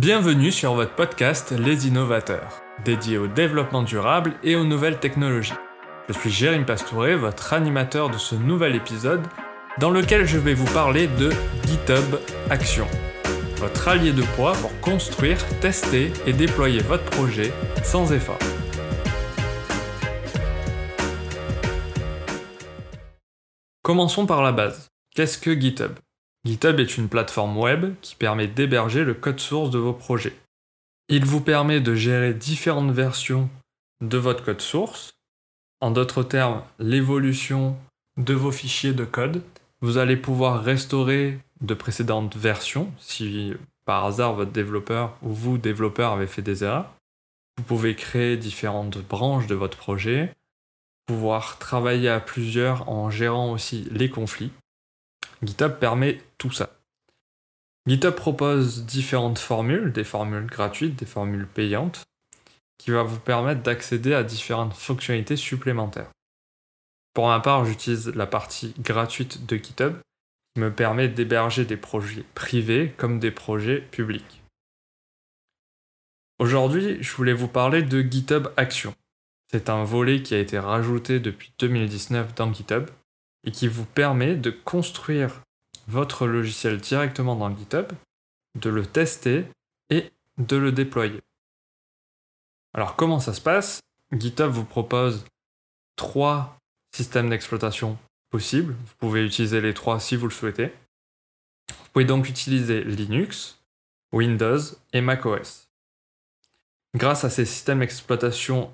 Bienvenue sur votre podcast Les Innovateurs, dédié au développement durable et aux nouvelles technologies. Je suis Jérémy Pastouré, votre animateur de ce nouvel épisode, dans lequel je vais vous parler de GitHub Action, votre allié de poids pour construire, tester et déployer votre projet sans effort. Commençons par la base. Qu'est-ce que GitHub? GitHub est une plateforme web qui permet d'héberger le code source de vos projets. Il vous permet de gérer différentes versions de votre code source, en d'autres termes, l'évolution de vos fichiers de code. Vous allez pouvoir restaurer de précédentes versions si par hasard votre développeur ou vous, développeur, avez fait des erreurs. Vous pouvez créer différentes branches de votre projet, pouvoir travailler à plusieurs en gérant aussi les conflits. GitHub permet tout ça. GitHub propose différentes formules, des formules gratuites, des formules payantes, qui va vous permettre d'accéder à différentes fonctionnalités supplémentaires. Pour ma part, j'utilise la partie gratuite de GitHub, qui me permet d'héberger des projets privés comme des projets publics. Aujourd'hui, je voulais vous parler de GitHub Action. C'est un volet qui a été rajouté depuis 2019 dans GitHub et qui vous permet de construire votre logiciel directement dans GitHub, de le tester et de le déployer. Alors comment ça se passe? GitHub vous propose trois systèmes d'exploitation possibles. Vous pouvez utiliser les trois si vous le souhaitez. Vous pouvez donc utiliser Linux, Windows et macOS. Grâce à ces systèmes d'exploitation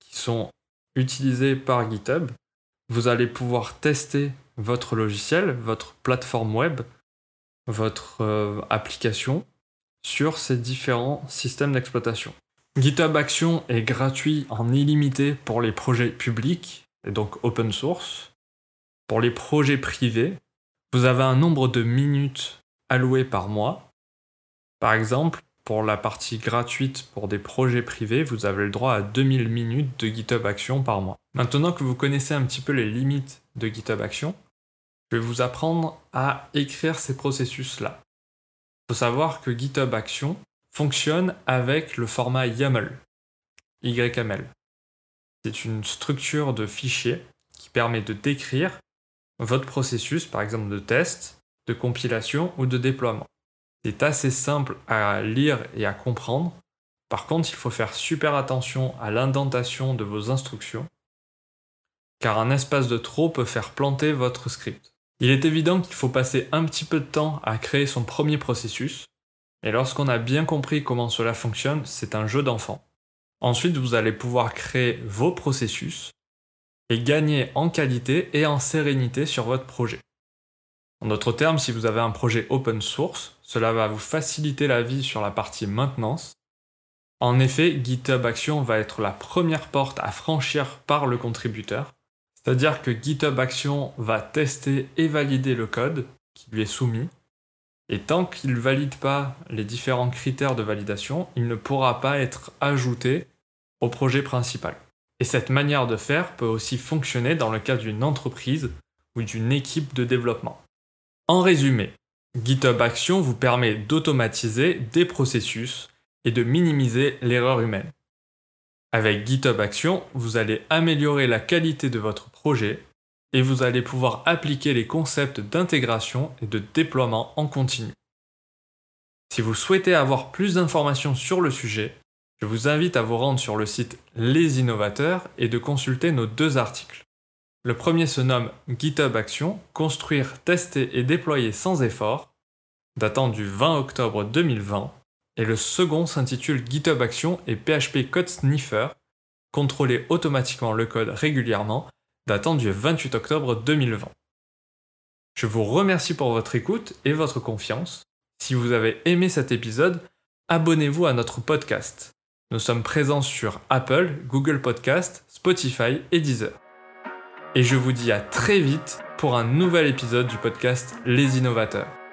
qui sont utilisés par GitHub, vous allez pouvoir tester votre logiciel, votre plateforme web, votre euh, application sur ces différents systèmes d'exploitation. GitHub Action est gratuit en illimité pour les projets publics, et donc open source. Pour les projets privés, vous avez un nombre de minutes allouées par mois. Par exemple, pour la partie gratuite pour des projets privés, vous avez le droit à 2000 minutes de GitHub Action par mois. Maintenant que vous connaissez un petit peu les limites de GitHub Action, vous apprendre à écrire ces processus-là. Il faut savoir que GitHub Action fonctionne avec le format YAML, YML. C'est une structure de fichier qui permet de décrire votre processus, par exemple de test, de compilation ou de déploiement. C'est assez simple à lire et à comprendre. Par contre, il faut faire super attention à l'indentation de vos instructions, car un espace de trop peut faire planter votre script. Il est évident qu'il faut passer un petit peu de temps à créer son premier processus, et lorsqu'on a bien compris comment cela fonctionne, c'est un jeu d'enfant. Ensuite, vous allez pouvoir créer vos processus et gagner en qualité et en sérénité sur votre projet. En d'autres termes, si vous avez un projet open source, cela va vous faciliter la vie sur la partie maintenance. En effet, GitHub Action va être la première porte à franchir par le contributeur. C'est-à-dire que GitHub Action va tester et valider le code qui lui est soumis. Et tant qu'il ne valide pas les différents critères de validation, il ne pourra pas être ajouté au projet principal. Et cette manière de faire peut aussi fonctionner dans le cas d'une entreprise ou d'une équipe de développement. En résumé, GitHub Action vous permet d'automatiser des processus et de minimiser l'erreur humaine. Avec GitHub Action, vous allez améliorer la qualité de votre projet et vous allez pouvoir appliquer les concepts d'intégration et de déploiement en continu. Si vous souhaitez avoir plus d'informations sur le sujet, je vous invite à vous rendre sur le site Les Innovateurs et de consulter nos deux articles. Le premier se nomme GitHub Action, construire, tester et déployer sans effort, datant du 20 octobre 2020, et le second s'intitule GitHub Action et PHP Code Sniffer, contrôler automatiquement le code régulièrement, datant du 28 octobre 2020. Je vous remercie pour votre écoute et votre confiance. Si vous avez aimé cet épisode, abonnez-vous à notre podcast. Nous sommes présents sur Apple, Google Podcast, Spotify et Deezer et je vous dis à très vite pour un nouvel épisode du podcast Les Innovateurs.